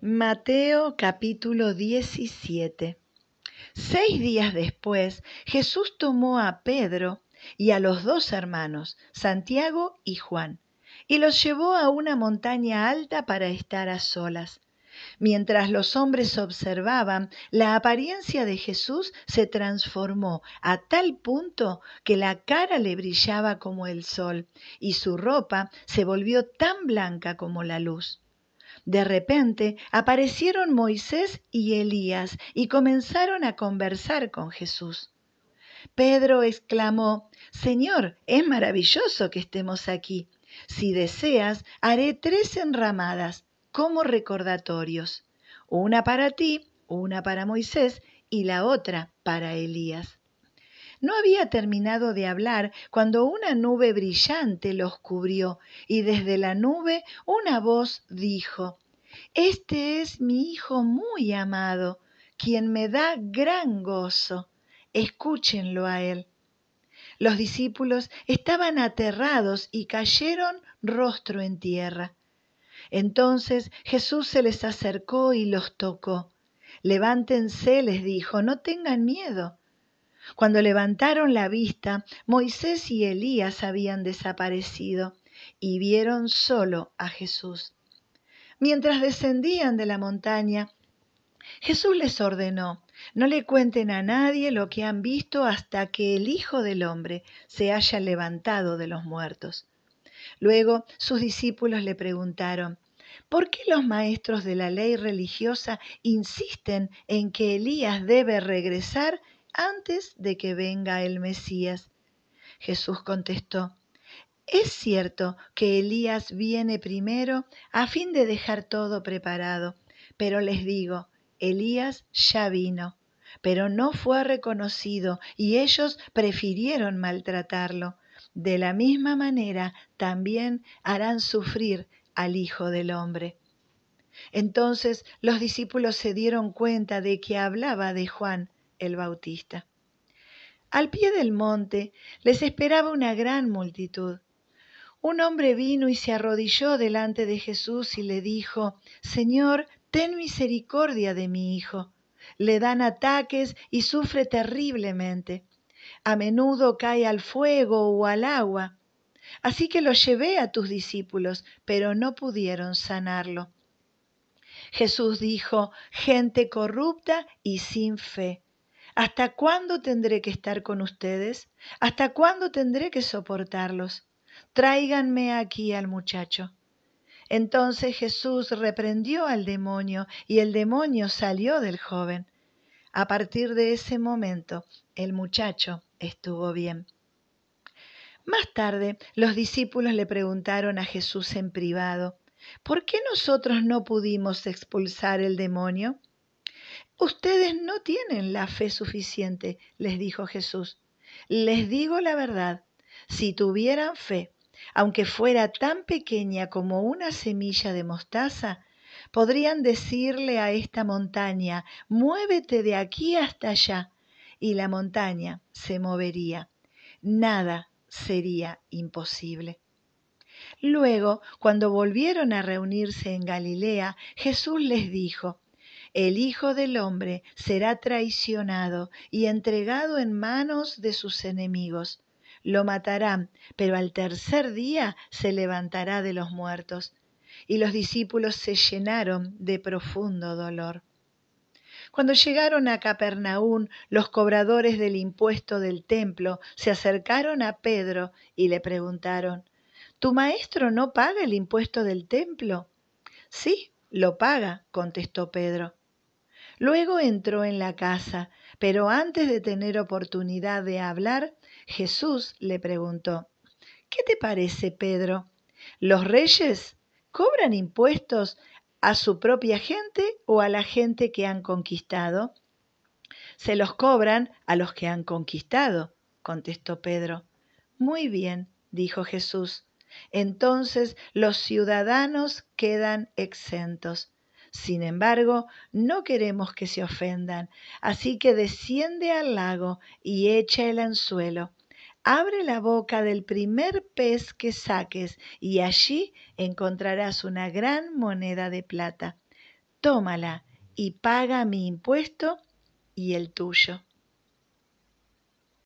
Mateo capítulo 17 Seis días después, Jesús tomó a Pedro y a los dos hermanos, Santiago y Juan, y los llevó a una montaña alta para estar a solas. Mientras los hombres observaban, la apariencia de Jesús se transformó a tal punto que la cara le brillaba como el sol y su ropa se volvió tan blanca como la luz. De repente aparecieron Moisés y Elías y comenzaron a conversar con Jesús. Pedro exclamó, Señor, es maravilloso que estemos aquí. Si deseas, haré tres enramadas como recordatorios, una para ti, una para Moisés y la otra para Elías. No había terminado de hablar cuando una nube brillante los cubrió y desde la nube una voz dijo, Este es mi Hijo muy amado, quien me da gran gozo. Escúchenlo a él. Los discípulos estaban aterrados y cayeron rostro en tierra. Entonces Jesús se les acercó y los tocó. Levántense, les dijo, no tengan miedo. Cuando levantaron la vista, Moisés y Elías habían desaparecido y vieron solo a Jesús. Mientras descendían de la montaña, Jesús les ordenó, no le cuenten a nadie lo que han visto hasta que el Hijo del Hombre se haya levantado de los muertos. Luego sus discípulos le preguntaron, ¿por qué los maestros de la ley religiosa insisten en que Elías debe regresar antes de que venga el Mesías. Jesús contestó, es cierto que Elías viene primero a fin de dejar todo preparado, pero les digo, Elías ya vino, pero no fue reconocido y ellos prefirieron maltratarlo. De la misma manera también harán sufrir al Hijo del Hombre. Entonces los discípulos se dieron cuenta de que hablaba de Juan el Bautista. Al pie del monte les esperaba una gran multitud. Un hombre vino y se arrodilló delante de Jesús y le dijo, Señor, ten misericordia de mi hijo. Le dan ataques y sufre terriblemente. A menudo cae al fuego o al agua. Así que lo llevé a tus discípulos, pero no pudieron sanarlo. Jesús dijo, gente corrupta y sin fe. ¿Hasta cuándo tendré que estar con ustedes? ¿Hasta cuándo tendré que soportarlos? Tráiganme aquí al muchacho. Entonces Jesús reprendió al demonio y el demonio salió del joven. A partir de ese momento, el muchacho estuvo bien. Más tarde, los discípulos le preguntaron a Jesús en privado, ¿por qué nosotros no pudimos expulsar el demonio? Ustedes no tienen la fe suficiente, les dijo Jesús. Les digo la verdad, si tuvieran fe, aunque fuera tan pequeña como una semilla de mostaza, podrían decirle a esta montaña, muévete de aquí hasta allá, y la montaña se movería. Nada sería imposible. Luego, cuando volvieron a reunirse en Galilea, Jesús les dijo, el Hijo del Hombre será traicionado y entregado en manos de sus enemigos. Lo matarán, pero al tercer día se levantará de los muertos. Y los discípulos se llenaron de profundo dolor. Cuando llegaron a Capernaún, los cobradores del impuesto del templo se acercaron a Pedro y le preguntaron, ¿Tu maestro no paga el impuesto del templo? Sí, lo paga, contestó Pedro. Luego entró en la casa, pero antes de tener oportunidad de hablar, Jesús le preguntó, ¿qué te parece, Pedro? ¿Los reyes cobran impuestos a su propia gente o a la gente que han conquistado? Se los cobran a los que han conquistado, contestó Pedro. Muy bien, dijo Jesús. Entonces los ciudadanos quedan exentos. Sin embargo, no queremos que se ofendan, así que desciende al lago y echa el anzuelo. Abre la boca del primer pez que saques y allí encontrarás una gran moneda de plata. tómala y paga mi impuesto y el tuyo.